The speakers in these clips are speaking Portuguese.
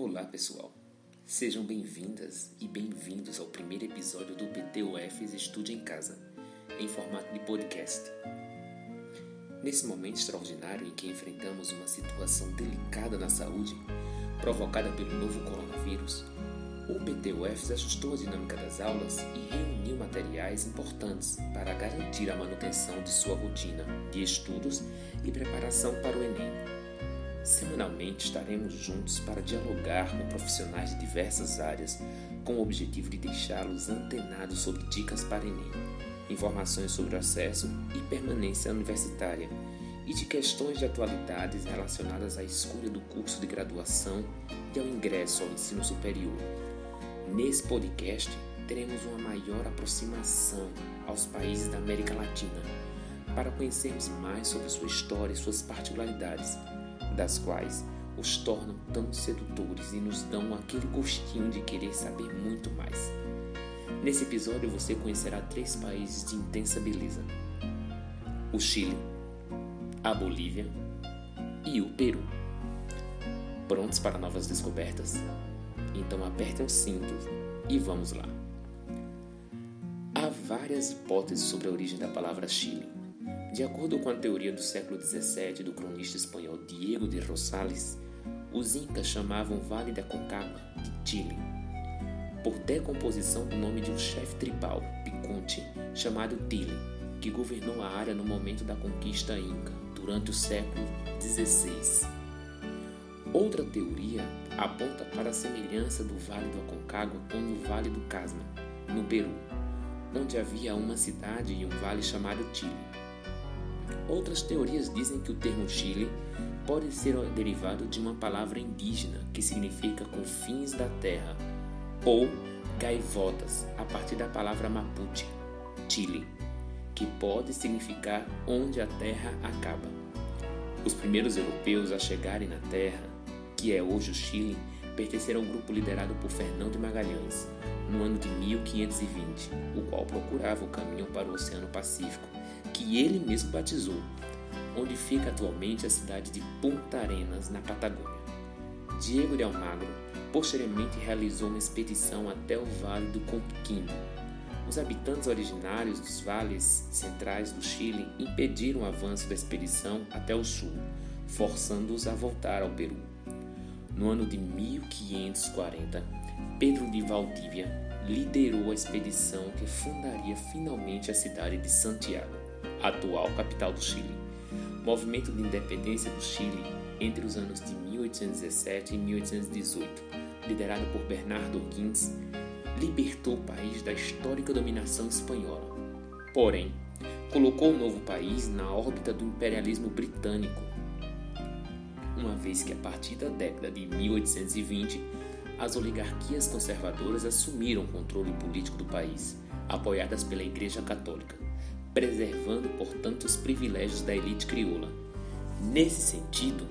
Olá, pessoal. Sejam bem-vindas e bem-vindos ao primeiro episódio do PTUFs Estude em Casa, em formato de podcast. Nesse momento extraordinário em que enfrentamos uma situação delicada na saúde, provocada pelo novo coronavírus, o PTUFs ajustou a dinâmica das aulas e reuniu materiais importantes para garantir a manutenção de sua rotina de estudos e preparação para o Enem. Semanalmente estaremos juntos para dialogar com profissionais de diversas áreas com o objetivo de deixá-los antenados sobre dicas para Enem, informações sobre o acesso e permanência universitária e de questões de atualidades relacionadas à escolha do curso de graduação e ao ingresso ao ensino superior. Nesse podcast, teremos uma maior aproximação aos países da América Latina, para conhecermos mais sobre sua história e suas particularidades, das quais os tornam tão sedutores e nos dão aquele gostinho de querer saber muito mais. Nesse episódio você conhecerá três países de intensa beleza: o Chile, a Bolívia e o Peru. Prontos para novas descobertas? Então apertem os cintos e vamos lá. Há várias hipóteses sobre a origem da palavra Chile. De acordo com a teoria do século XVII do cronista espanhol Diego de Rosales, os incas chamavam o Vale da Concagua de Chile, por decomposição do nome de um chefe tribal, Piconte, chamado Tile, que governou a área no momento da conquista inca, durante o século XVI. Outra teoria aponta para a semelhança do Vale do Aconcagua com o Vale do Casma, no Peru, onde havia uma cidade e um vale chamado Chile. Outras teorias dizem que o termo Chile pode ser derivado de uma palavra indígena que significa confins da terra, ou gaivotas, a partir da palavra mapuche, Chile, que pode significar onde a terra acaba. Os primeiros europeus a chegarem na terra que é hoje o Chile, pertenceram ao grupo liderado por Fernão de Magalhães, no ano de 1520, o qual procurava o caminho para o Oceano Pacífico, que ele mesmo batizou, onde fica atualmente a cidade de Punta Arenas, na Patagônia. Diego de Almagro posteriormente realizou uma expedição até o Vale do Conquino. Os habitantes originários dos vales centrais do Chile impediram o avanço da expedição até o sul, forçando-os a voltar ao Peru. No ano de 1540, Pedro de Valdívia liderou a expedição que fundaria finalmente a cidade de Santiago, atual capital do Chile. O movimento de independência do Chile entre os anos de 1817 e 1818, liderado por Bernardo O'Higgins, libertou o país da histórica dominação espanhola. Porém, colocou o novo país na órbita do imperialismo britânico uma vez que a partir da década de 1820 as oligarquias conservadoras assumiram o controle político do país, apoiadas pela Igreja Católica, preservando, portanto, os privilégios da elite crioula. Nesse sentido,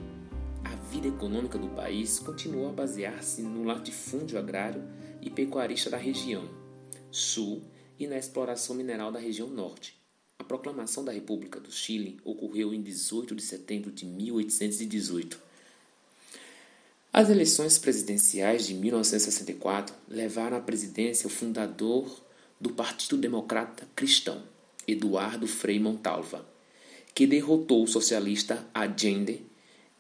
a vida econômica do país continuou a basear-se no latifúndio agrário e pecuarista da região sul e na exploração mineral da região norte. A proclamação da República do Chile ocorreu em 18 de setembro de 1818. As eleições presidenciais de 1964 levaram à presidência o fundador do Partido Democrata Cristão, Eduardo Frei Montalva, que derrotou o socialista Allende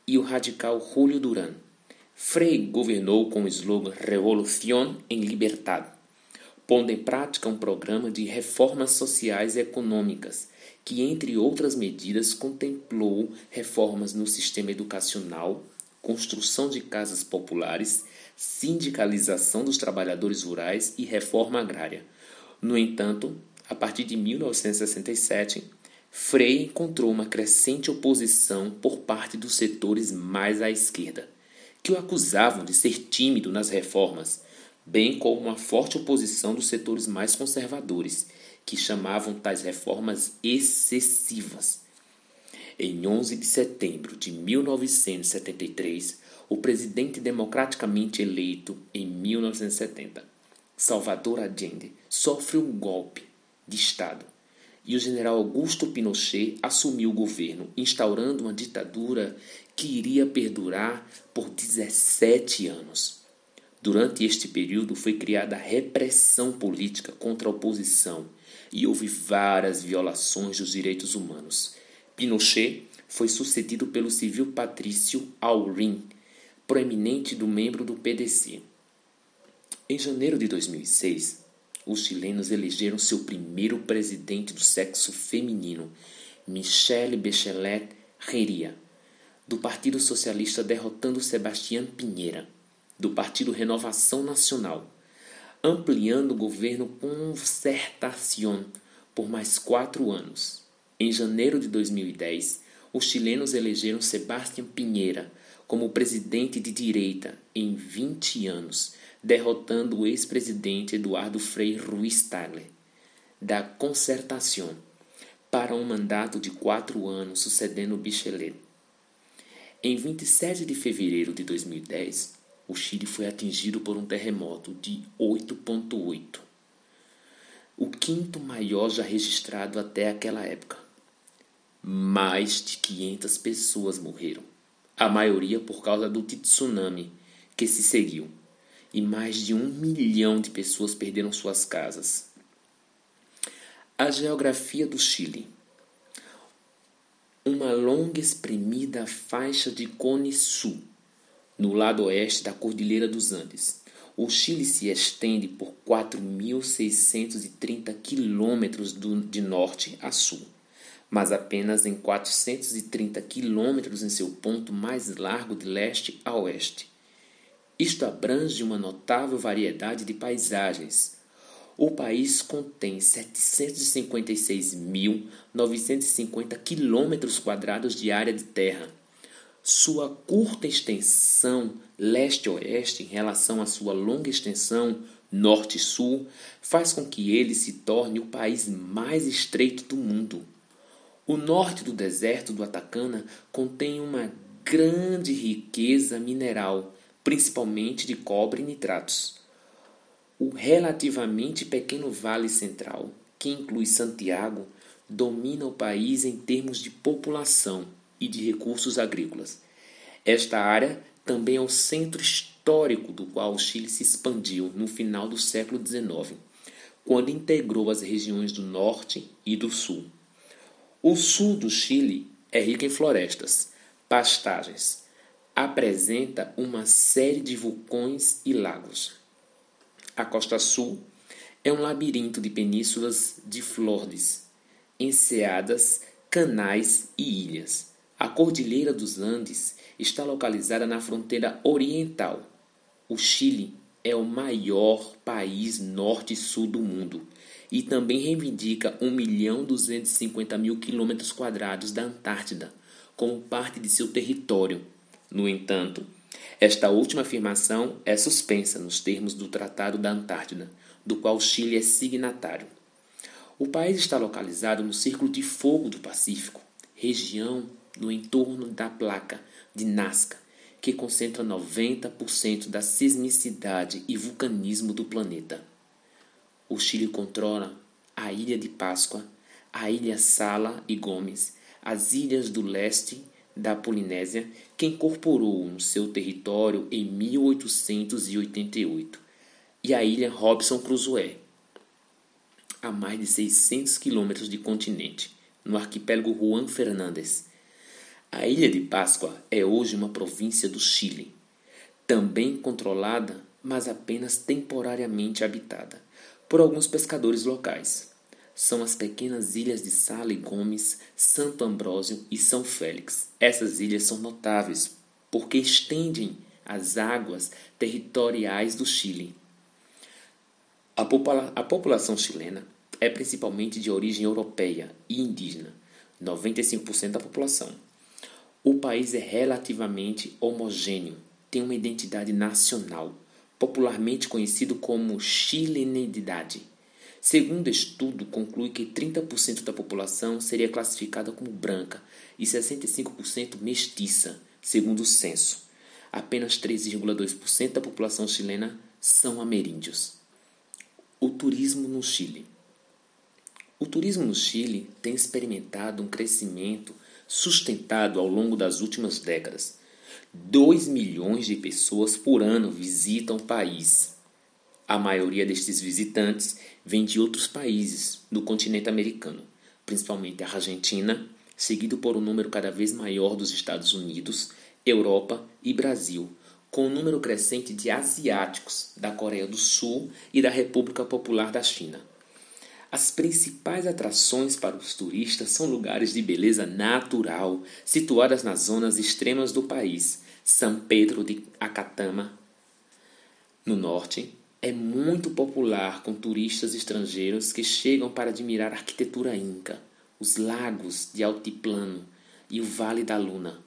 e o radical Julio Durán. Frei governou com o slogan Revolución en Libertad, pondo em prática um programa de reformas sociais e econômicas, que, entre outras medidas, contemplou reformas no sistema educacional, construção de casas populares, sindicalização dos trabalhadores rurais e reforma agrária. No entanto, a partir de 1967, Frei encontrou uma crescente oposição por parte dos setores mais à esquerda, que o acusavam de ser tímido nas reformas, bem como uma forte oposição dos setores mais conservadores, que chamavam tais reformas excessivas. Em 11 de setembro de 1973, o presidente democraticamente eleito em 1970, Salvador Allende, sofre um golpe de Estado e o general Augusto Pinochet assumiu o governo, instaurando uma ditadura que iria perdurar por 17 anos. Durante este período foi criada a repressão política contra a oposição e houve várias violações dos direitos humanos. Pinochet foi sucedido pelo civil Patrício Aurim, proeminente do membro do PDC. Em janeiro de 2006, os chilenos elegeram seu primeiro presidente do sexo feminino, Michelle Bachelet Heria, do Partido Socialista derrotando Sebastián Pinheira do Partido Renovação Nacional, ampliando o governo Concertación por mais quatro anos. Em janeiro de 2010, os chilenos elegeram Sebastián Pinheira como presidente de direita em 20 anos, derrotando o ex-presidente Eduardo Frei Ruiz Tagle, da Concertación, para um mandato de quatro anos, sucedendo Bichelet. Em 27 de fevereiro de 2010, o Chile foi atingido por um terremoto de 8,8, o quinto maior já registrado até aquela época. Mais de 500 pessoas morreram, a maioria por causa do tsunami que se seguiu, e mais de um milhão de pessoas perderam suas casas. A geografia do Chile. Uma longa espremida faixa de cone sul no lado oeste da Cordilheira dos Andes. O Chile se estende por 4.630 quilômetros de norte a sul, mas apenas em 430 quilômetros em seu ponto mais largo de leste a oeste. Isto abrange uma notável variedade de paisagens. O país contém 756.950 quilômetros quadrados de área de terra, sua curta extensão leste-oeste em relação à sua longa extensão norte-sul faz com que ele se torne o país mais estreito do mundo. O norte do deserto do Atacama contém uma grande riqueza mineral, principalmente de cobre e nitratos. O relativamente pequeno Vale Central, que inclui Santiago, domina o país em termos de população e de recursos agrícolas. Esta área também é o centro histórico do qual o Chile se expandiu no final do século XIX, quando integrou as regiões do norte e do sul. O sul do Chile é rico em florestas, pastagens, apresenta uma série de vulcões e lagos. A costa sul é um labirinto de penínsulas de flores, enseadas, canais e ilhas. A Cordilheira dos Andes está localizada na fronteira oriental. O Chile é o maior país norte e sul do mundo e também reivindica 1.250.000 quilômetros quadrados da Antártida como parte de seu território. No entanto, esta última afirmação é suspensa nos termos do Tratado da Antártida, do qual Chile é signatário. O país está localizado no Círculo de Fogo do Pacífico, região no entorno da placa de Nazca, que concentra 90% da sismicidade e vulcanismo do planeta. O Chile controla a Ilha de Páscoa, a Ilha Sala e Gomes, as ilhas do leste da Polinésia, que incorporou no seu território em 1888, e a ilha Robson Crusoe, a mais de 600 quilômetros de continente, no arquipélago Juan Fernandes, a Ilha de Páscoa é hoje uma província do Chile, também controlada, mas apenas temporariamente habitada, por alguns pescadores locais. São as pequenas ilhas de Sala e Gomes, Santo Ambrósio e São Félix. Essas ilhas são notáveis porque estendem as águas territoriais do Chile. A, popula a população chilena é principalmente de origem europeia e indígena, 95% da população. O país é relativamente homogêneo, tem uma identidade nacional, popularmente conhecido como chilenidade. Segundo estudo, conclui que 30% da população seria classificada como branca e 65% mestiça, segundo o censo. Apenas 3,2% da população chilena são ameríndios. O turismo no Chile. O turismo no Chile tem experimentado um crescimento sustentado ao longo das últimas décadas. 2 milhões de pessoas por ano visitam o país. A maioria destes visitantes vem de outros países do continente americano, principalmente a Argentina, seguido por um número cada vez maior dos Estados Unidos, Europa e Brasil, com um número crescente de asiáticos da Coreia do Sul e da República Popular da China. As principais atrações para os turistas são lugares de beleza natural, situadas nas zonas extremas do país. São Pedro de Acatama, no norte, é muito popular com turistas estrangeiros que chegam para admirar a arquitetura inca, os lagos de altiplano e o Vale da Luna.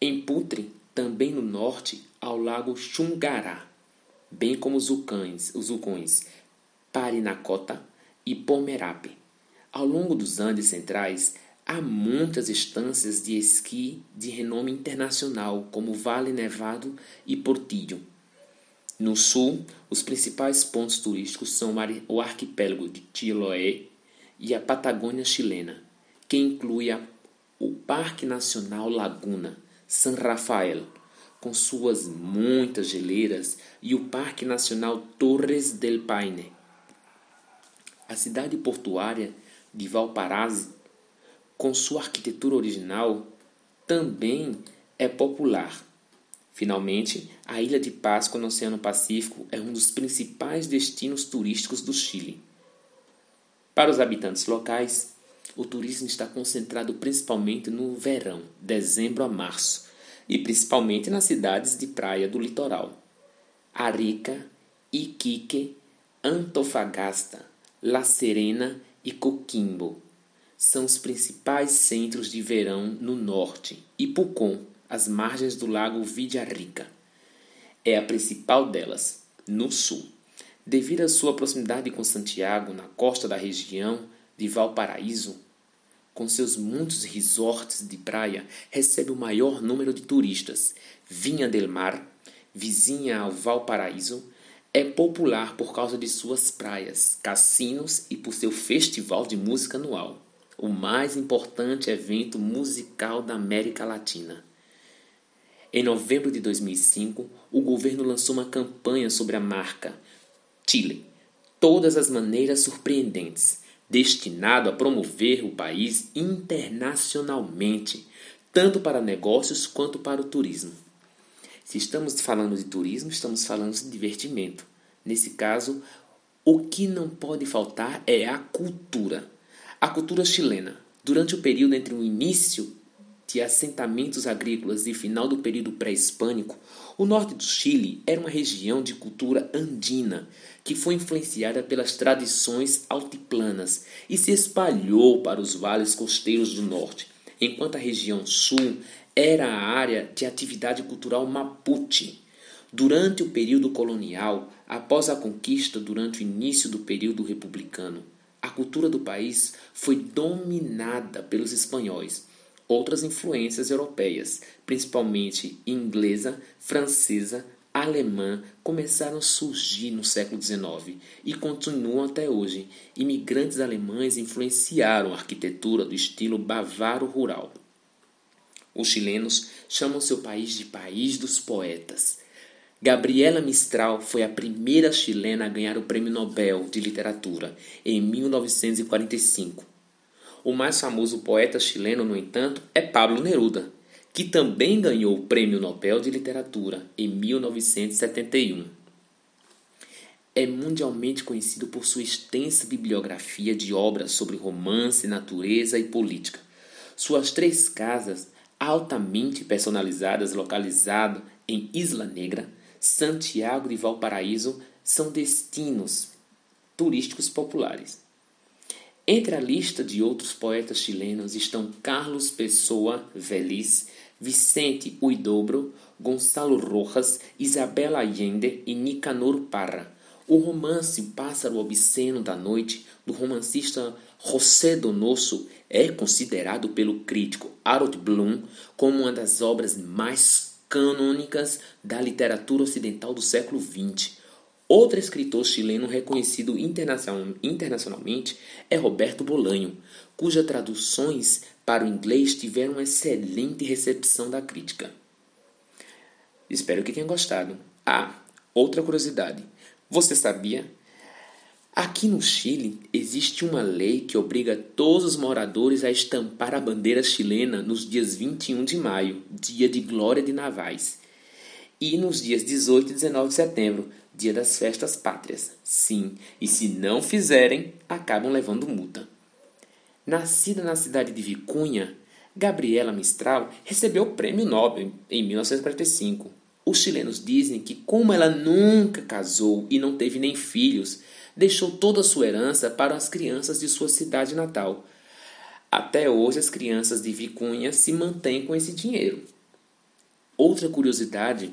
Em Putre, também no norte, ao lago Xungará, bem como os vulcões, os vulcões Parinacota e Pomerape. Ao longo dos Andes centrais, há muitas estâncias de esqui de renome internacional, como Vale Nevado e Portillo. No sul, os principais pontos turísticos são o arquipélago de Chiloé e a Patagônia chilena, que inclui a, o Parque Nacional Laguna, San Rafael, com suas muitas geleiras, e o Parque Nacional Torres del Paine, a cidade portuária de Valparaiso, com sua arquitetura original, também é popular. Finalmente, a ilha de Páscoa no Oceano Pacífico é um dos principais destinos turísticos do Chile. Para os habitantes locais, o turismo está concentrado principalmente no verão, dezembro a março, e principalmente nas cidades de praia do litoral. Arica, Iquique, Antofagasta, La Serena e Coquimbo são os principais centros de verão no norte e Pucón, às margens do lago Villarrica. É a principal delas, no sul. Devido à sua proximidade com Santiago, na costa da região de Valparaíso, com seus muitos resorts de praia, recebe o maior número de turistas. Vinha del Mar, vizinha ao Valparaíso, é popular por causa de suas praias, cassinos e por seu festival de música anual, o mais importante evento musical da América Latina. Em novembro de 2005, o governo lançou uma campanha sobre a marca Chile, Todas as Maneiras Surpreendentes, destinado a promover o país internacionalmente, tanto para negócios quanto para o turismo. Se estamos falando de turismo, estamos falando de divertimento. Nesse caso, o que não pode faltar é a cultura. A cultura chilena. Durante o período entre o início de assentamentos agrícolas e final do período pré-hispânico, o norte do Chile era uma região de cultura andina que foi influenciada pelas tradições altiplanas e se espalhou para os vales costeiros do norte, enquanto a região sul era a área de atividade cultural Mapuche. Durante o período colonial, após a conquista durante o início do período republicano, a cultura do país foi dominada pelos espanhóis. Outras influências europeias, principalmente inglesa, francesa, alemã, começaram a surgir no século XIX e continuam até hoje. Imigrantes alemães influenciaram a arquitetura do estilo bavaro rural. Os chilenos chamam seu país de país dos poetas. Gabriela Mistral foi a primeira chilena a ganhar o Prêmio Nobel de Literatura em 1945. O mais famoso poeta chileno, no entanto, é Pablo Neruda, que também ganhou o Prêmio Nobel de Literatura em 1971. É mundialmente conhecido por sua extensa bibliografia de obras sobre romance, natureza e política. Suas três casas altamente personalizadas, localizado em Isla Negra, Santiago de Valparaíso, são destinos turísticos populares. Entre a lista de outros poetas chilenos estão Carlos Pessoa Veliz, Vicente Huidobro, Gonçalo Rojas, Isabela Allende e Nicanor Parra. O romance Pássaro Obsceno da Noite, do romancista José Donoso, é considerado pelo crítico Harold Bloom como uma das obras mais canônicas da literatura ocidental do século XX. Outro escritor chileno reconhecido internacionalmente é Roberto Bolanho, cujas traduções para o inglês tiveram uma excelente recepção da crítica. Espero que tenha gostado. Ah, outra curiosidade. Você sabia? Aqui no Chile existe uma lei que obriga todos os moradores a estampar a bandeira chilena nos dias 21 de maio, dia de glória de navais, e nos dias 18 e 19 de setembro, dia das festas pátrias. Sim, e se não fizerem, acabam levando multa. Nascida na cidade de Vicunha, Gabriela Mistral recebeu o Prêmio Nobel em 1945. Os chilenos dizem que, como ela nunca casou e não teve nem filhos, deixou toda a sua herança para as crianças de sua cidade natal. Até hoje, as crianças de Vicunha se mantêm com esse dinheiro. Outra curiosidade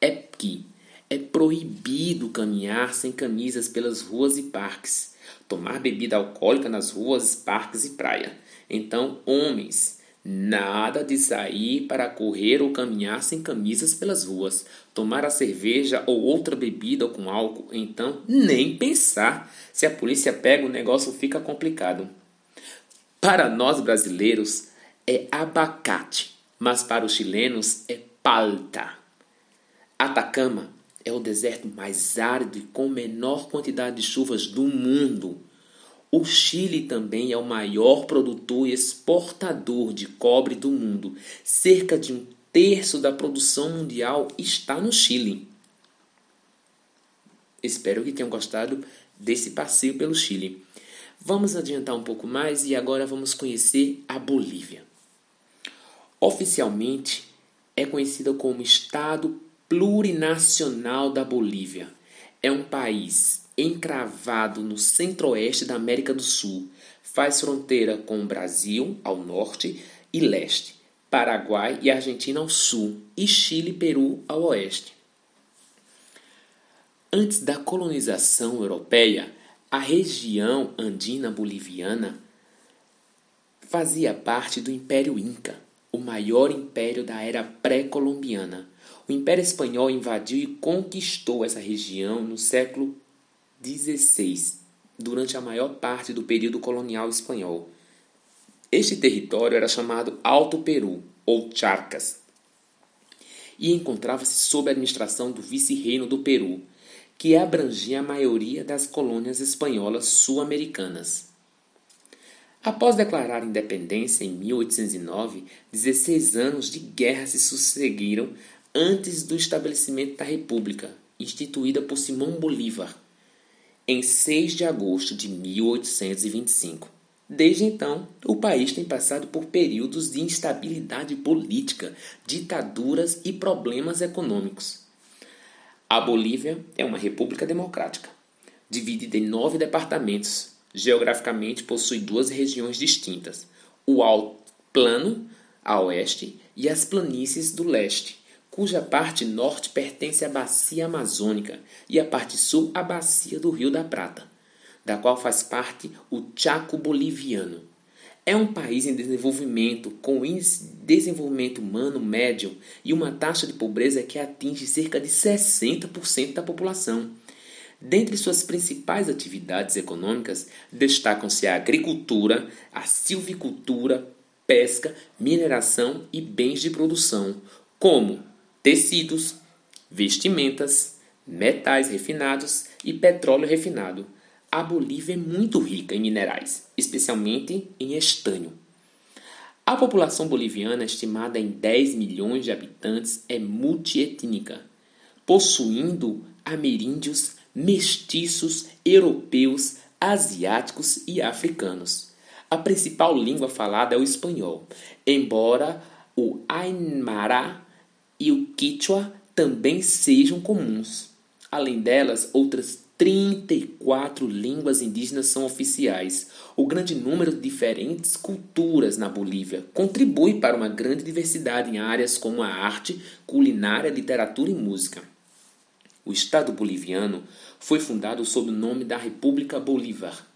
é que é proibido caminhar sem camisas pelas ruas e parques, tomar bebida alcoólica nas ruas, parques e praia. Então, homens, nada de sair para correr ou caminhar sem camisas pelas ruas, tomar a cerveja ou outra bebida com álcool. Então, nem pensar. Se a polícia pega, o negócio fica complicado. Para nós brasileiros é abacate, mas para os chilenos é palta. Atacama é o deserto mais árido e com menor quantidade de chuvas do mundo. O Chile também é o maior produtor e exportador de cobre do mundo. Cerca de um terço da produção mundial está no Chile. Espero que tenham gostado desse passeio pelo Chile. Vamos adiantar um pouco mais e agora vamos conhecer a Bolívia. Oficialmente é conhecida como Estado plurinacional da Bolívia. É um país encravado no centro-oeste da América do Sul. Faz fronteira com o Brasil ao norte e leste, Paraguai e Argentina ao sul e Chile e Peru ao oeste. Antes da colonização europeia, a região andina boliviana fazia parte do Império Inca, o maior império da era pré-colombiana o Império Espanhol invadiu e conquistou essa região no século XVI, durante a maior parte do período colonial espanhol. Este território era chamado Alto Peru, ou Charcas, e encontrava-se sob a administração do vice-reino do Peru, que abrangia a maioria das colônias espanholas sul-americanas. Após declarar independência em 1809, 16 anos de guerra se sucederam antes do estabelecimento da República, instituída por Simão Bolívar, em 6 de agosto de 1825. Desde então, o país tem passado por períodos de instabilidade política, ditaduras e problemas econômicos. A Bolívia é uma república democrática, dividida em nove departamentos. Geograficamente, possui duas regiões distintas: o Alto Plano, a oeste, e as planícies do leste, cuja parte norte pertence à bacia amazônica e a parte sul à bacia do Rio da Prata, da qual faz parte o Chaco boliviano. É um país em desenvolvimento, com índice de desenvolvimento humano médio e uma taxa de pobreza que atinge cerca de 60% da população. Dentre suas principais atividades econômicas, destacam-se a agricultura, a silvicultura, pesca, mineração e bens de produção, como tecidos, vestimentas, metais refinados e petróleo refinado. A Bolívia é muito rica em minerais, especialmente em estanho. A população boliviana, estimada em 10 milhões de habitantes, é multiétnica, possuindo ameríndios, mestiços, europeus, asiáticos e africanos. A principal língua falada é o espanhol, embora o Aymara e o Quichua também sejam comuns. Além delas, outras 34 línguas indígenas são oficiais. O grande número de diferentes culturas na Bolívia contribui para uma grande diversidade em áreas como a arte, culinária, literatura e música. O Estado boliviano foi fundado sob o nome da República Bolívar,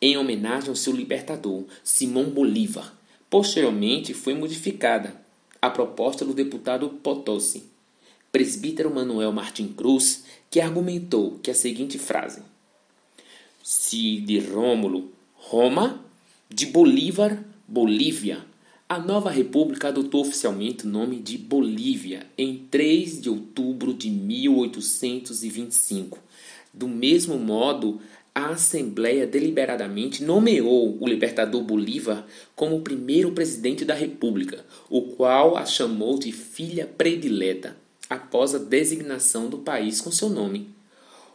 em homenagem ao seu libertador, Simão Bolívar. Posteriormente foi modificada a proposta do deputado Potosí, presbítero Manuel Martim Cruz, que argumentou que a seguinte frase: Se de Rômulo, Roma, de Bolívar, Bolívia. A nova república adotou oficialmente o nome de Bolívia em 3 de outubro de 1825. Do mesmo modo, a Assembleia deliberadamente nomeou o libertador Bolívar como o primeiro presidente da República, o qual a chamou de filha predileta, após a designação do país com seu nome.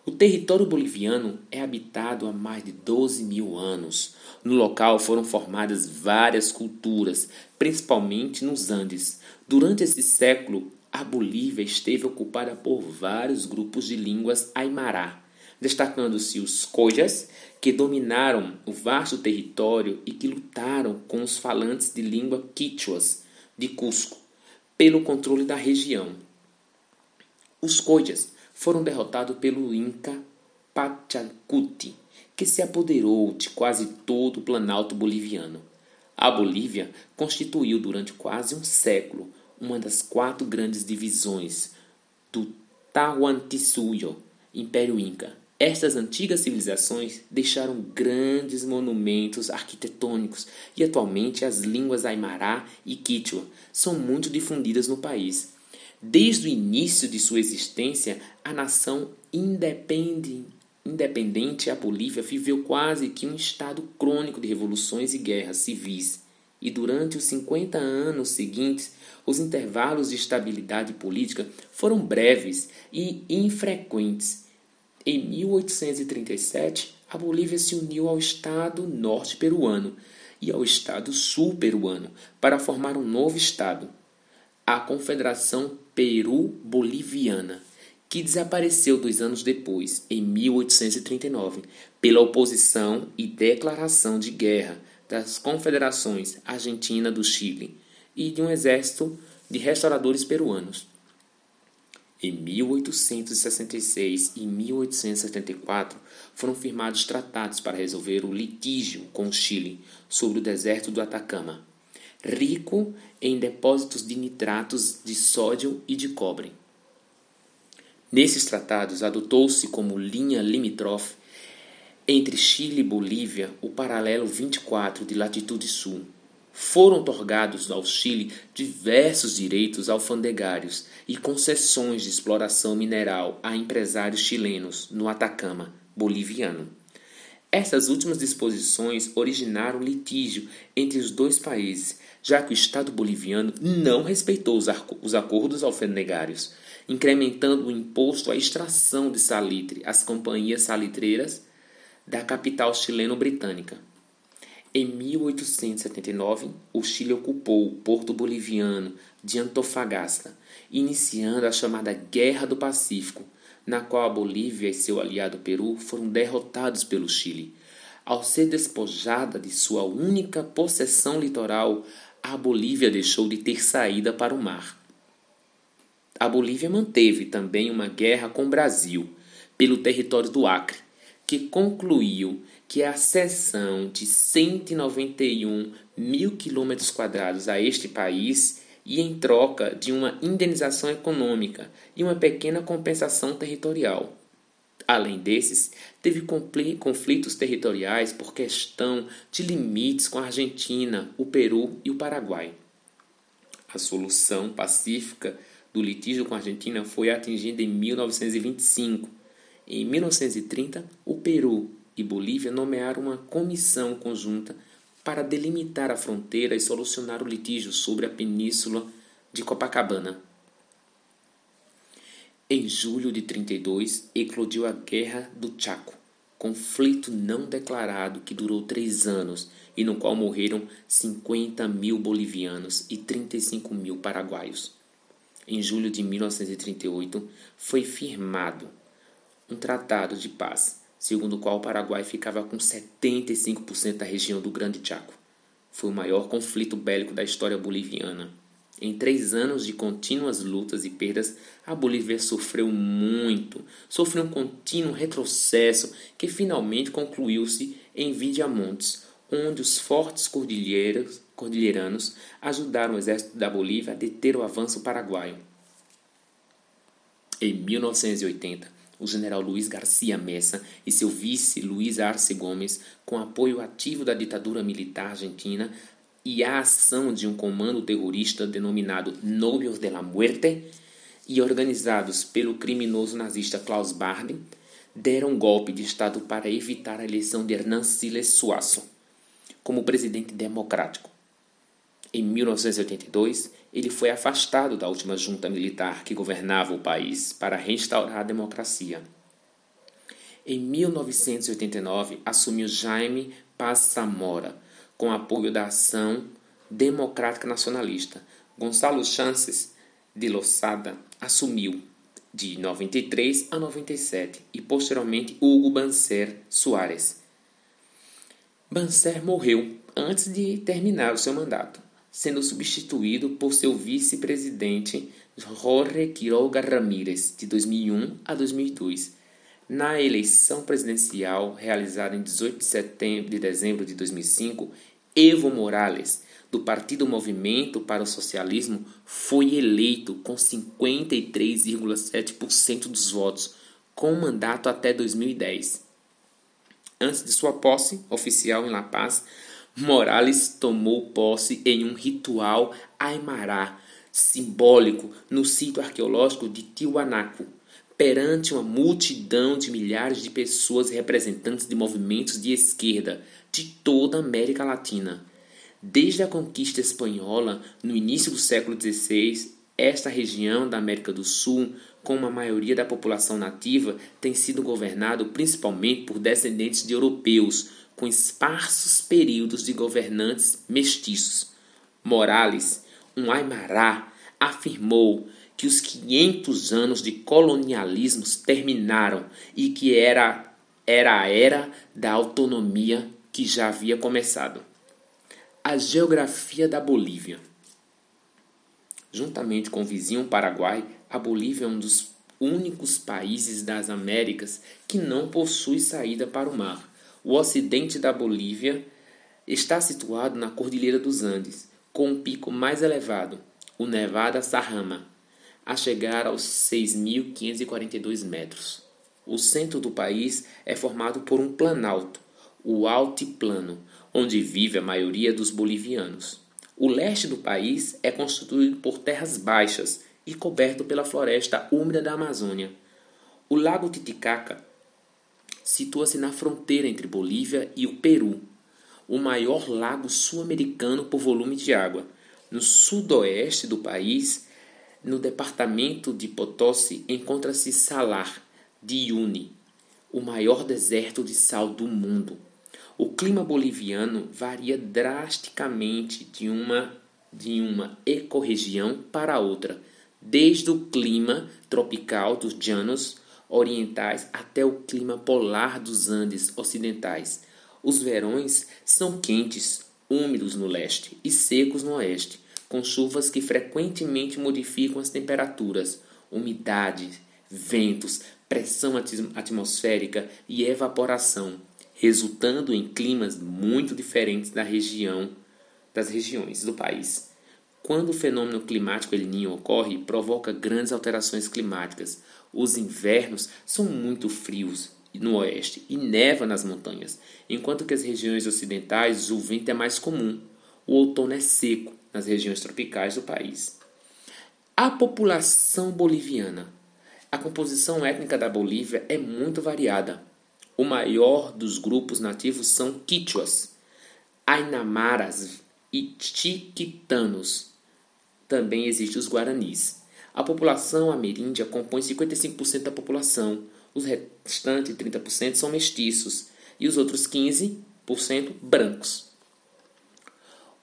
O território boliviano é habitado há mais de 12 mil anos. No local foram formadas várias culturas, principalmente nos Andes. Durante esse século, a Bolívia esteve ocupada por vários grupos de línguas aimará destacando-se os Cojas, que dominaram o vasto território e que lutaram com os falantes de língua quichuas de Cusco pelo controle da região. Os Cojas foram derrotados pelo Inca Pachacuti, que se apoderou de quase todo o planalto boliviano. A Bolívia constituiu durante quase um século uma das quatro grandes divisões do Tahuantinsuyo, Império Inca, estas antigas civilizações deixaram grandes monumentos arquitetônicos e atualmente as línguas Aymara e Quichua são muito difundidas no país. Desde o início de sua existência, a nação independente, independente a Bolívia viveu quase que um estado crônico de revoluções e guerras civis. E durante os 50 anos seguintes, os intervalos de estabilidade política foram breves e infrequentes em 1837, a Bolívia se uniu ao Estado norte peruano e ao Estado sul peruano para formar um novo Estado, a Confederação Peru-Boliviana, que desapareceu dois anos depois, em 1839, pela oposição e declaração de guerra das confederações Argentina do Chile e de um exército de restauradores peruanos. Em 1866 e 1874 foram firmados tratados para resolver o litígio com o Chile sobre o deserto do Atacama, rico em depósitos de nitratos de sódio e de cobre. Nesses tratados adotou-se como linha limítrofe entre Chile e Bolívia o paralelo 24 de latitude sul foram otorgados ao Chile diversos direitos alfandegários e concessões de exploração mineral a empresários chilenos no Atacama boliviano. Essas últimas disposições originaram litígio entre os dois países, já que o Estado boliviano não respeitou os acordos alfandegários, incrementando o imposto à extração de salitre às companhias salitreiras da capital chileno-britânica. Em 1879, o Chile ocupou o porto boliviano de Antofagasta, iniciando a chamada Guerra do Pacífico, na qual a Bolívia e seu aliado Peru foram derrotados pelo Chile. Ao ser despojada de sua única possessão litoral, a Bolívia deixou de ter saída para o mar. A Bolívia manteve também uma guerra com o Brasil pelo território do Acre, que concluiu que a cessão de 191 mil quilômetros quadrados a este país e em troca de uma indenização econômica e uma pequena compensação territorial. Além desses, teve conflitos territoriais por questão de limites com a Argentina, o Peru e o Paraguai. A solução pacífica do litígio com a Argentina foi atingida em 1925. Em 1930, o Peru e Bolívia nomearam uma comissão conjunta para delimitar a fronteira e solucionar o litígio sobre a península de Copacabana. Em julho de 32, eclodiu a Guerra do Chaco, conflito não declarado que durou três anos e no qual morreram 50 mil bolivianos e 35 mil paraguaios. Em julho de 1938, foi firmado um tratado de paz segundo o qual o Paraguai ficava com 75% da região do Grande Chaco. Foi o maior conflito bélico da história boliviana. Em três anos de contínuas lutas e perdas, a Bolívia sofreu muito, sofreu um contínuo retrocesso que finalmente concluiu-se em Vidiamontes, onde os fortes cordilheiranos ajudaram o exército da Bolívia a deter o avanço paraguaio. Em 1980, o general Luiz Garcia Messa e seu vice Luiz Arce Gomes, com apoio ativo da ditadura militar argentina, e a ação de um comando terrorista denominado Novios de la Muerte e organizados pelo criminoso nazista Klaus Barbie, deram um golpe de Estado para evitar a eleição de Hernán Siles Suazo como presidente democrático. Em 1982, ele foi afastado da última junta militar que governava o país para restaurar a democracia. Em 1989, assumiu Jaime Paz Zamora, com apoio da Ação Democrática Nacionalista. Gonçalo Chances de Losada assumiu de 93 a 97 e posteriormente Hugo Banzer Soares. Banzer morreu antes de terminar o seu mandato, sendo substituído por seu vice-presidente Jorge Quiroga Ramírez de 2001 a 2002 na eleição presidencial realizada em 18 de setembro de dezembro de 2005, Evo Morales, do Partido Movimento para o Socialismo, foi eleito com 53,7% dos votos, com mandato até 2010. Antes de sua posse oficial em La Paz, Morales tomou posse em um ritual aimará simbólico no sítio arqueológico de Tiwanaku, perante uma multidão de milhares de pessoas representantes de movimentos de esquerda de toda a América Latina. Desde a conquista espanhola, no início do século XVI, esta região da América do Sul, com uma maioria da população nativa, tem sido governado principalmente por descendentes de europeus, com esparsos períodos de governantes mestiços. Morales, um aimará, afirmou que os 500 anos de colonialismos terminaram e que era, era a era da autonomia que já havia começado. A geografia da Bolívia. Juntamente com o vizinho Paraguai, a Bolívia é um dos únicos países das Américas que não possui saída para o mar. O ocidente da Bolívia está situado na Cordilheira dos Andes, com um pico mais elevado, o Nevada Sarrama, a chegar aos 6.542 metros. O centro do país é formado por um planalto, o Altiplano, onde vive a maioria dos bolivianos. O leste do país é constituído por terras baixas e coberto pela floresta úmida da Amazônia. O Lago Titicaca situa-se na fronteira entre Bolívia e o Peru, o maior lago sul-americano por volume de água. No sudoeste do país no departamento de Potosí encontra-se Salar de Uyuni, o maior deserto de sal do mundo. O clima boliviano varia drasticamente de uma de uma ecorregião para outra, desde o clima tropical dos llanos orientais até o clima polar dos Andes ocidentais. Os verões são quentes, úmidos no leste e secos no oeste com chuvas que frequentemente modificam as temperaturas, umidade, ventos, pressão atmosférica e evaporação, resultando em climas muito diferentes da região, das regiões do país. Quando o fenômeno climático El Niño ocorre, provoca grandes alterações climáticas. Os invernos são muito frios no oeste e neva nas montanhas, enquanto que as regiões ocidentais o vento é mais comum. O outono é seco nas regiões tropicais do país. A população boliviana. A composição étnica da Bolívia é muito variada. O maior dos grupos nativos são quichuas, ainamaras e chiquitanos. Também existem os guaranis. A população ameríndia compõe 55% da população. Os restantes 30% são mestiços e os outros 15% brancos.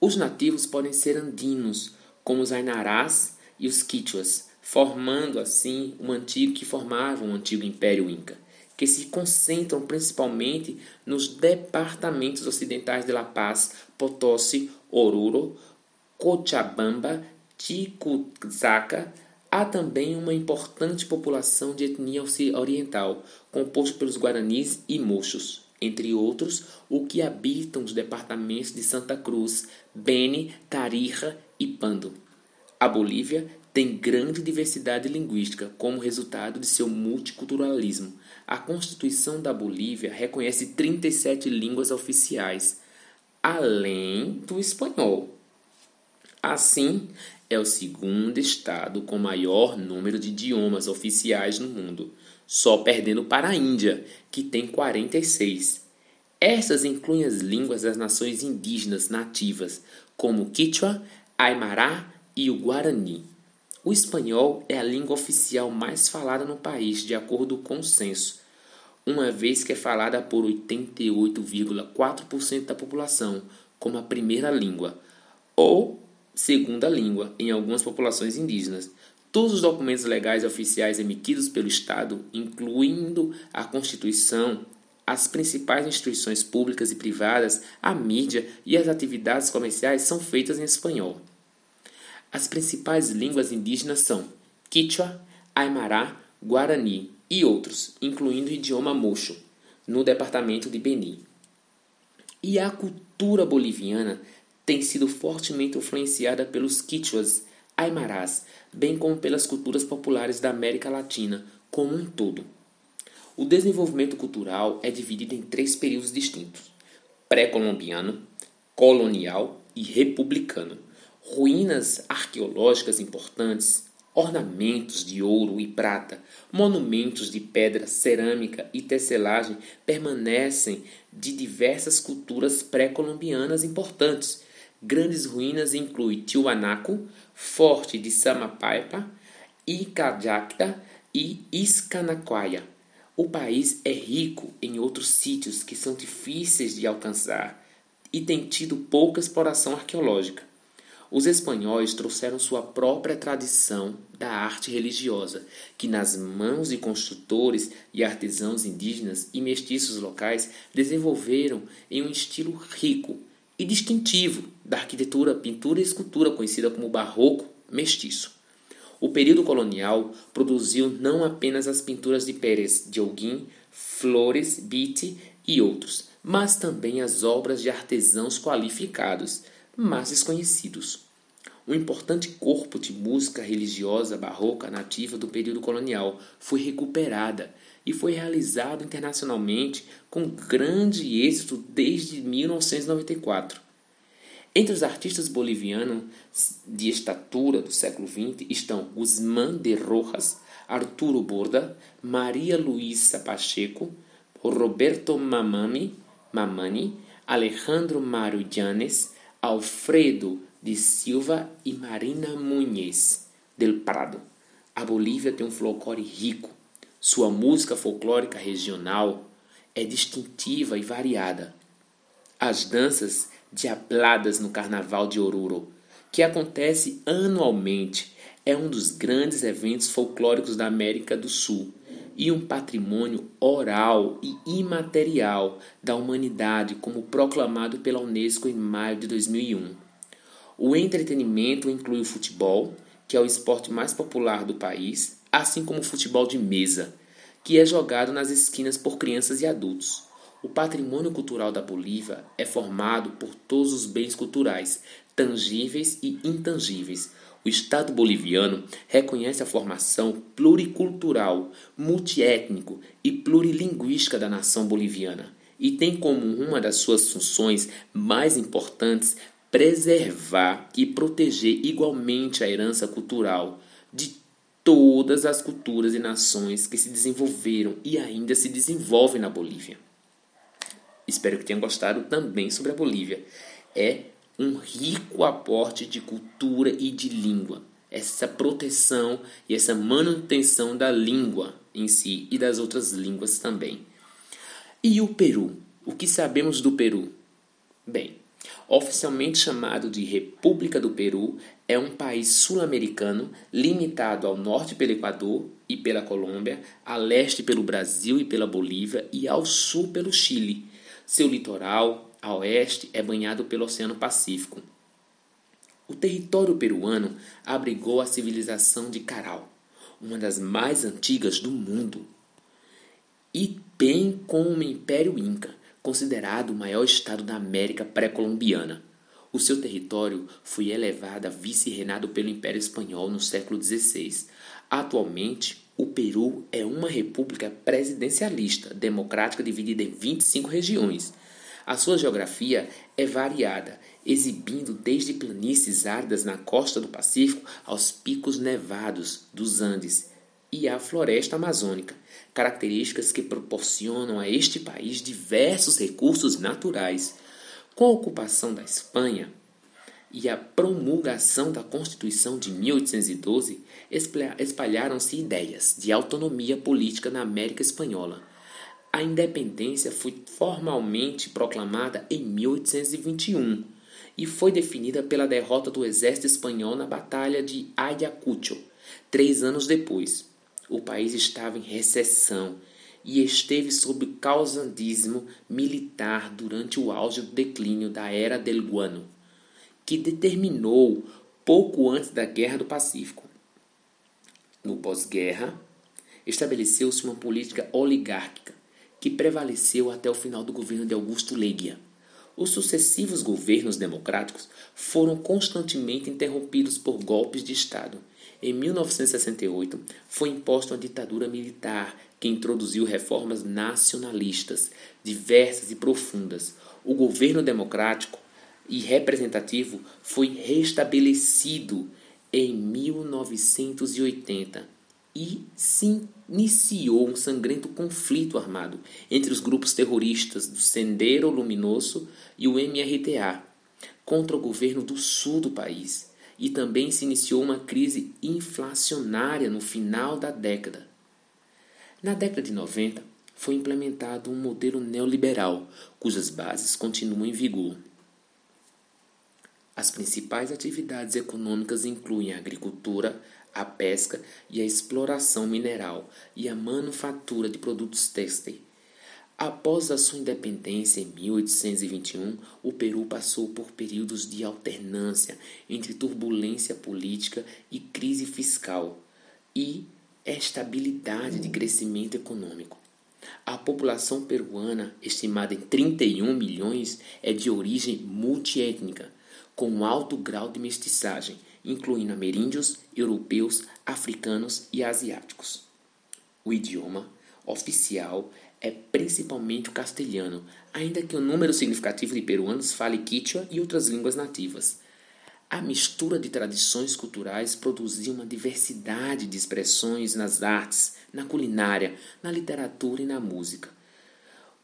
Os nativos podem ser andinos, como os ainarás e os quichuas, formando assim um antigo que formava um antigo império inca, que se concentram principalmente nos departamentos ocidentais de La Paz, Potosí, Oruro, Cochabamba, Ticuzaca. Há também uma importante população de etnia oriental, composta pelos guaranis e mochos entre outros, o que habitam os departamentos de Santa Cruz, Beni, Tarija e Pando. A Bolívia tem grande diversidade linguística como resultado de seu multiculturalismo. A Constituição da Bolívia reconhece 37 línguas oficiais. além do espanhol. Assim, é o segundo estado com maior número de idiomas oficiais no mundo, só perdendo para a Índia, que tem 46. Essas incluem as línguas das nações indígenas nativas, como o Quichua, Aymara e o Guarani. O espanhol é a língua oficial mais falada no país, de acordo com o censo, uma vez que é falada por 88,4% da população como a primeira língua, ou segunda língua em algumas populações indígenas. Todos os documentos legais oficiais emitidos pelo Estado, incluindo a Constituição, as principais instituições públicas e privadas, a mídia e as atividades comerciais são feitas em espanhol. As principais línguas indígenas são Quichua, Aymara, Guarani e outros, incluindo o idioma mocho, no departamento de Beni. E a cultura boliviana tem sido fortemente influenciada pelos quichuas, aimarás, bem como pelas culturas populares da América Latina como um todo. O desenvolvimento cultural é dividido em três períodos distintos: pré-colombiano, colonial e republicano. Ruínas arqueológicas importantes, ornamentos de ouro e prata, monumentos de pedra, cerâmica e tecelagem permanecem de diversas culturas pré-colombianas importantes, Grandes ruínas incluem Tiwanaku, Forte de Samapaipa, Icajacta e Iscanaquaia. O país é rico em outros sítios que são difíceis de alcançar e tem tido pouca exploração arqueológica. Os espanhóis trouxeram sua própria tradição da arte religiosa, que nas mãos de construtores e artesãos indígenas e mestiços locais desenvolveram em um estilo rico, e distintivo da arquitetura, pintura e escultura conhecida como barroco mestiço. O período colonial produziu não apenas as pinturas de Pérez de Holguín, Flores, Beatty e outros, mas também as obras de artesãos qualificados, mas desconhecidos. Um importante corpo de música religiosa barroca nativa do período colonial foi recuperada e foi realizado internacionalmente com grande êxito desde 1994. Entre os artistas bolivianos de estatura do século XX estão Guzmán de Rojas, Arturo Borda, Maria Luísa Pacheco, Roberto Mamani, Mamani Alejandro Mário Llanes, Alfredo de Silva e Marina Munhez del Prado. A Bolívia tem um folclore rico, sua música folclórica regional é distintiva e variada. As danças diabladas no Carnaval de Oruro, que acontece anualmente, é um dos grandes eventos folclóricos da América do Sul e um patrimônio oral e imaterial da humanidade, como proclamado pela Unesco em maio de 2001. O entretenimento inclui o futebol, que é o esporte mais popular do país, assim como o futebol de mesa, que é jogado nas esquinas por crianças e adultos. O patrimônio cultural da Bolívia é formado por todos os bens culturais, tangíveis e intangíveis. O Estado boliviano reconhece a formação pluricultural, multiétnico e plurilinguística da nação boliviana e tem como uma das suas funções mais importantes preservar e proteger igualmente a herança cultural de todas as culturas e nações que se desenvolveram e ainda se desenvolvem na Bolívia. Espero que tenham gostado também sobre a Bolívia. É um rico aporte de cultura e de língua. Essa proteção e essa manutenção da língua em si e das outras línguas também. E o Peru? O que sabemos do Peru? Bem, Oficialmente chamado de República do Peru, é um país sul-americano limitado ao norte pelo Equador e pela Colômbia, a leste pelo Brasil e pela Bolívia e ao sul pelo Chile. Seu litoral, a oeste, é banhado pelo Oceano Pacífico. O território peruano abrigou a civilização de Caral, uma das mais antigas do mundo, e bem como o Império Inca, considerado o maior estado da América pré-colombiana. O seu território foi elevado a vice-reinado pelo Império Espanhol no século XVI. Atualmente, o Peru é uma república presidencialista, democrática dividida em 25 regiões. A sua geografia é variada, exibindo desde planícies áridas na costa do Pacífico aos picos nevados dos Andes e à floresta amazônica, características que proporcionam a este país diversos recursos naturais. Com a ocupação da Espanha e a promulgação da Constituição de 1812, espalharam-se ideias de autonomia política na América Espanhola a independência foi formalmente proclamada em 1821 e foi definida pela derrota do exército espanhol na Batalha de Ayacucho, três anos depois. O país estava em recessão e esteve sob causandismo militar durante o auge do declínio da Era del Guano, que determinou pouco antes da Guerra do Pacífico. No pós-guerra, estabeleceu-se uma política oligárquica que prevaleceu até o final do governo de Augusto Leguia. Os sucessivos governos democráticos foram constantemente interrompidos por golpes de Estado. Em 1968, foi imposta uma ditadura militar que introduziu reformas nacionalistas diversas e profundas. O governo democrático e representativo foi restabelecido em 1980 e se iniciou um sangrento conflito armado entre os grupos terroristas do Sendero Luminoso e o MRTA contra o governo do sul do país. E também se iniciou uma crise inflacionária no final da década. Na década de 90, foi implementado um modelo neoliberal, cujas bases continuam em vigor. As principais atividades econômicas incluem a agricultura, a pesca e a exploração mineral e a manufatura de produtos têxteis. Após a sua independência em 1821, o Peru passou por períodos de alternância entre turbulência política e crise fiscal e estabilidade de crescimento econômico. A população peruana, estimada em 31 milhões, é de origem multiétnica, com alto grau de mestiçagem incluindo ameríndios, europeus, africanos e asiáticos. O idioma oficial é principalmente o castelhano, ainda que um número significativo de peruanos fale quichua e outras línguas nativas. A mistura de tradições culturais produziu uma diversidade de expressões nas artes, na culinária, na literatura e na música.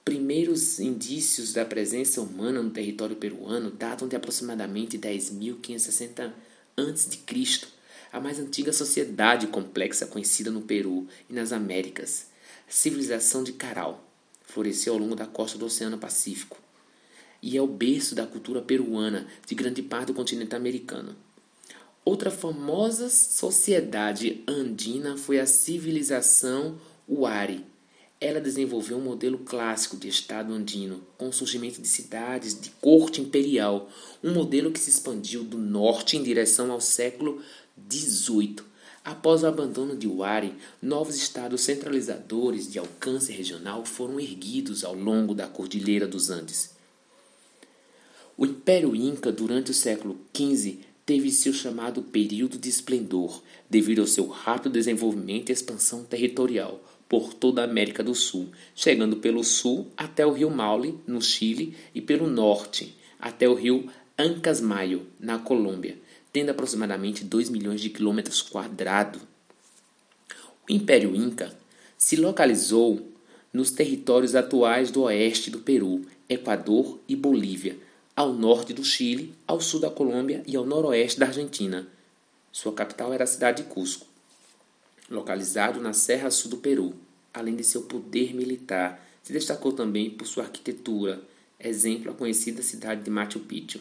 Primeiros indícios da presença humana no território peruano datam de aproximadamente 10.560 antes de Cristo, a mais antiga sociedade complexa conhecida no Peru e nas Américas, civilização de Caral, floresceu ao longo da costa do Oceano Pacífico e é o berço da cultura peruana de grande parte do continente americano. Outra famosa sociedade andina foi a civilização Huari, ela desenvolveu um modelo clássico de Estado andino, com o surgimento de cidades de corte imperial, um modelo que se expandiu do norte em direção ao século XVIII. Após o abandono de Huari, novos estados centralizadores de alcance regional foram erguidos ao longo da Cordilheira dos Andes. O Império Inca, durante o século XV, teve seu chamado período de esplendor, devido ao seu rápido desenvolvimento e expansão territorial por toda a América do Sul, chegando pelo sul até o rio Maule, no Chile, e pelo norte até o rio Ancasmayo, na Colômbia, tendo aproximadamente 2 milhões de quilômetros quadrados. O Império Inca se localizou nos territórios atuais do oeste do Peru, Equador e Bolívia, ao norte do Chile, ao sul da Colômbia e ao noroeste da Argentina. Sua capital era a cidade de Cusco localizado na Serra Sul do Peru. Além de seu poder militar, se destacou também por sua arquitetura, exemplo a conhecida cidade de Machu Picchu.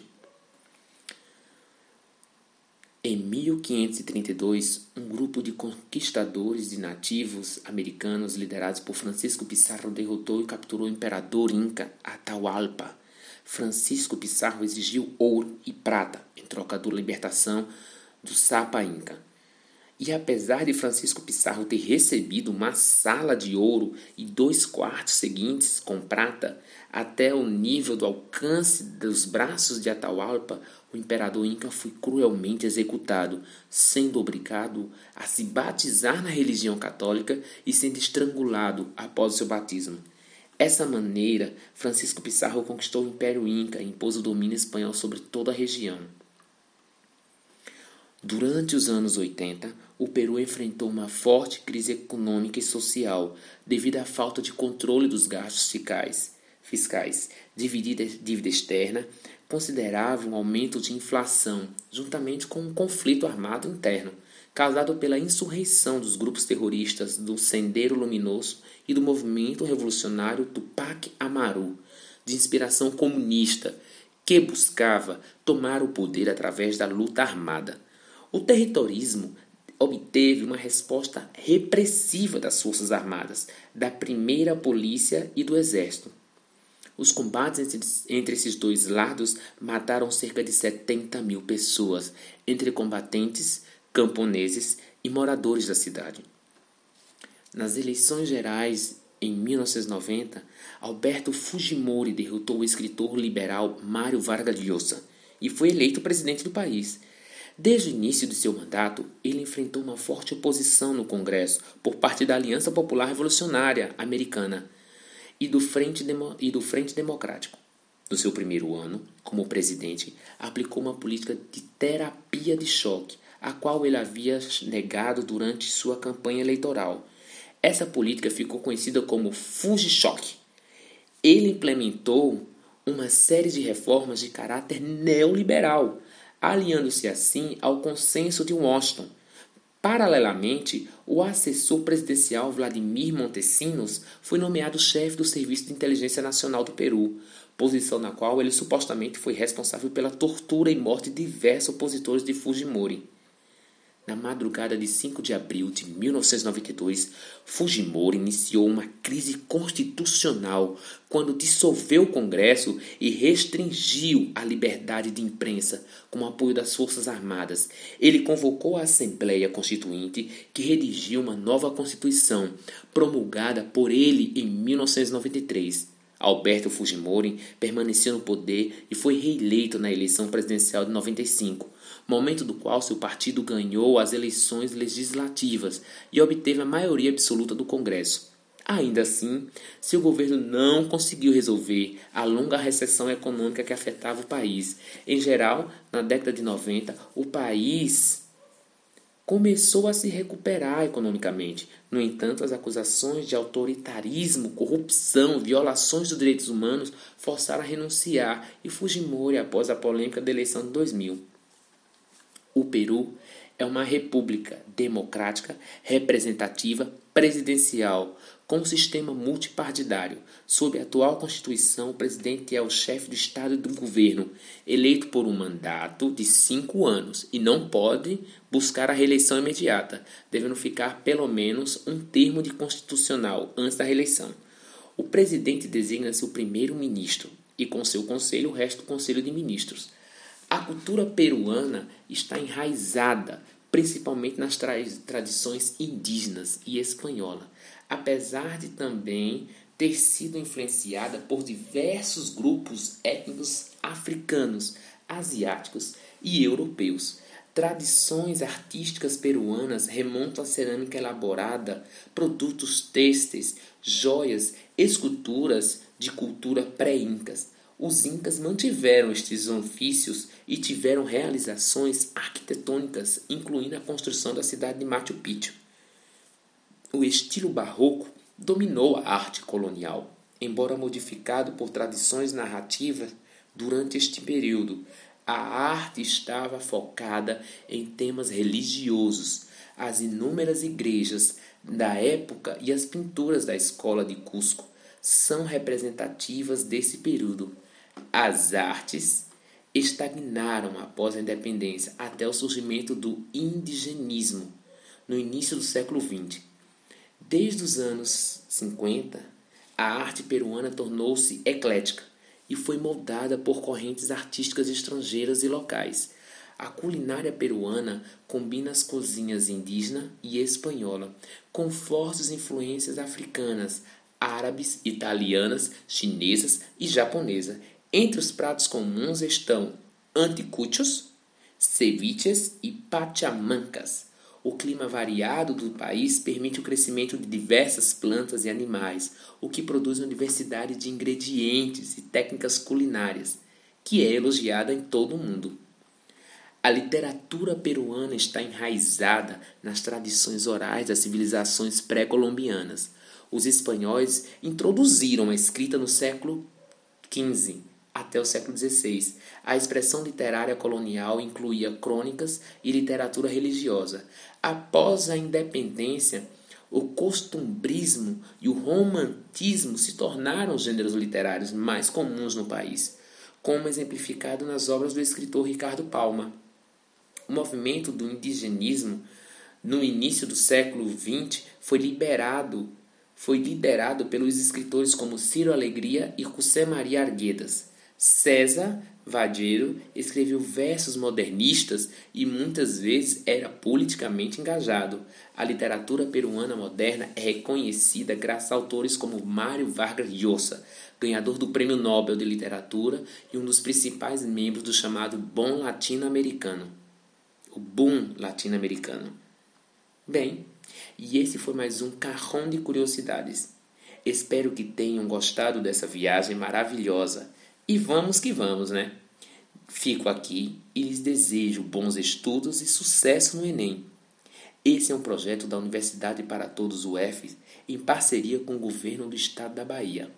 Em 1532, um grupo de conquistadores e nativos americanos liderados por Francisco Pizarro derrotou e capturou o imperador inca Atahualpa. Francisco Pizarro exigiu ouro e prata em troca da libertação do Sapa Inca. E apesar de Francisco Pissarro ter recebido uma sala de ouro e dois quartos seguintes com prata, até o nível do alcance dos braços de Atahualpa, o imperador Inca foi cruelmente executado, sendo obrigado a se batizar na religião católica e sendo estrangulado após seu batismo. Dessa maneira, Francisco Pizarro conquistou o Império Inca e impôs o domínio espanhol sobre toda a região. Durante os anos 80, o Peru enfrentou uma forte crise econômica e social devido à falta de controle dos gastos fiscais, fiscais dívida, dívida externa, considerável um aumento de inflação, juntamente com um conflito armado interno, causado pela insurreição dos grupos terroristas do Sendeiro Luminoso e do movimento revolucionário Tupac Amaru, de inspiração comunista, que buscava tomar o poder através da luta armada. O territorismo obteve uma resposta repressiva das Forças Armadas, da primeira polícia e do exército. Os combates entre, esses dois lados mataram cerca de 70 mil pessoas, entre combatentes, camponeses e moradores da cidade. Nas eleições gerais em 1990, Alberto Fujimori derrotou o escritor liberal Mário Vargas Llosa e foi eleito presidente do país. Desde o início de seu mandato, ele enfrentou uma forte oposição no Congresso por parte da Aliança Popular Revolucionária Americana e do Frente, Demo e do Frente Democrático. No seu primeiro ano, como presidente, aplicou uma política de terapia de choque, a qual ele havia negado durante sua campanha eleitoral. Essa política ficou conhecida como Fuji-choque. Ele implementou uma série de reformas de caráter neoliberal, aliando-se assim ao consenso de Washington. Paralelamente, o assessor presidencial Vladimir Montesinos foi nomeado chefe do Serviço de Inteligência Nacional do Peru, posição na qual ele supostamente foi responsável pela tortura e morte de diversos opositores de Fujimori. Na madrugada de 5 de abril de 1992, Fujimori iniciou uma crise constitucional quando dissolveu o Congresso e restringiu a liberdade de imprensa com o apoio das Forças Armadas. Ele convocou a Assembleia Constituinte, que redigiu uma nova Constituição, promulgada por ele em 1993. Alberto Fujimori permaneceu no poder e foi reeleito na eleição presidencial de 95 momento do qual seu partido ganhou as eleições legislativas e obteve a maioria absoluta do Congresso. Ainda assim, seu governo não conseguiu resolver a longa recessão econômica que afetava o país. Em geral, na década de 90, o país começou a se recuperar economicamente. No entanto, as acusações de autoritarismo, corrupção, violações dos direitos humanos forçaram a renunciar e Fujimori após a polêmica da eleição de 2000. O Peru é uma república democrática, representativa, presidencial, com um sistema multipartidário. Sob a atual Constituição, o presidente é o chefe do Estado e do governo, eleito por um mandato de cinco anos e não pode buscar a reeleição imediata, devendo ficar pelo menos um termo de constitucional antes da reeleição. O presidente designa-se o primeiro-ministro e, com seu conselho, o resto do conselho de ministros. A cultura peruana está enraizada principalmente nas tra tradições indígenas e espanhola, apesar de também ter sido influenciada por diversos grupos étnicos africanos, asiáticos e europeus. Tradições artísticas peruanas remontam à cerâmica elaborada, produtos têxteis, joias, esculturas de cultura pré-incas, os incas mantiveram estes ofícios e tiveram realizações arquitetônicas, incluindo a construção da cidade de Machu Picchu. O estilo barroco dominou a arte colonial, embora modificado por tradições narrativas durante este período. A arte estava focada em temas religiosos. As inúmeras igrejas da época e as pinturas da escola de Cusco são representativas desse período. As artes estagnaram após a independência até o surgimento do indigenismo no início do século XX. Desde os anos 50, a arte peruana tornou-se eclética e foi moldada por correntes artísticas estrangeiras e locais. A culinária peruana combina as cozinhas indígena e espanhola, com fortes influências africanas, árabes, italianas, chinesas e japonesas, entre os pratos comuns estão anticuchos, ceviches e pachamancas. O clima variado do país permite o crescimento de diversas plantas e animais, o que produz uma diversidade de ingredientes e técnicas culinárias, que é elogiada em todo o mundo. A literatura peruana está enraizada nas tradições orais das civilizações pré-colombianas. Os espanhóis introduziram a escrita no século XV até o século XVI. A expressão literária colonial incluía crônicas e literatura religiosa. Após a independência, o costumbrismo e o romantismo se tornaram os gêneros literários mais comuns no país, como exemplificado nas obras do escritor Ricardo Palma. O movimento do indigenismo no início do século XX foi liberado, foi liderado pelos escritores como Ciro Alegria e José Maria Arguedas. César Vadeiro escreveu versos modernistas e muitas vezes era politicamente engajado. A literatura peruana moderna é reconhecida graças a autores como Mário Vargas Llosa, ganhador do Prêmio Nobel de Literatura e um dos principais membros do chamado Bom Latino-Americano. O Boom Latino-Americano. Bem, e esse foi mais um carrão de curiosidades. Espero que tenham gostado dessa viagem maravilhosa e vamos que vamos, né? Fico aqui e lhes desejo bons estudos e sucesso no Enem. Esse é um projeto da Universidade para Todos UF em parceria com o governo do estado da Bahia.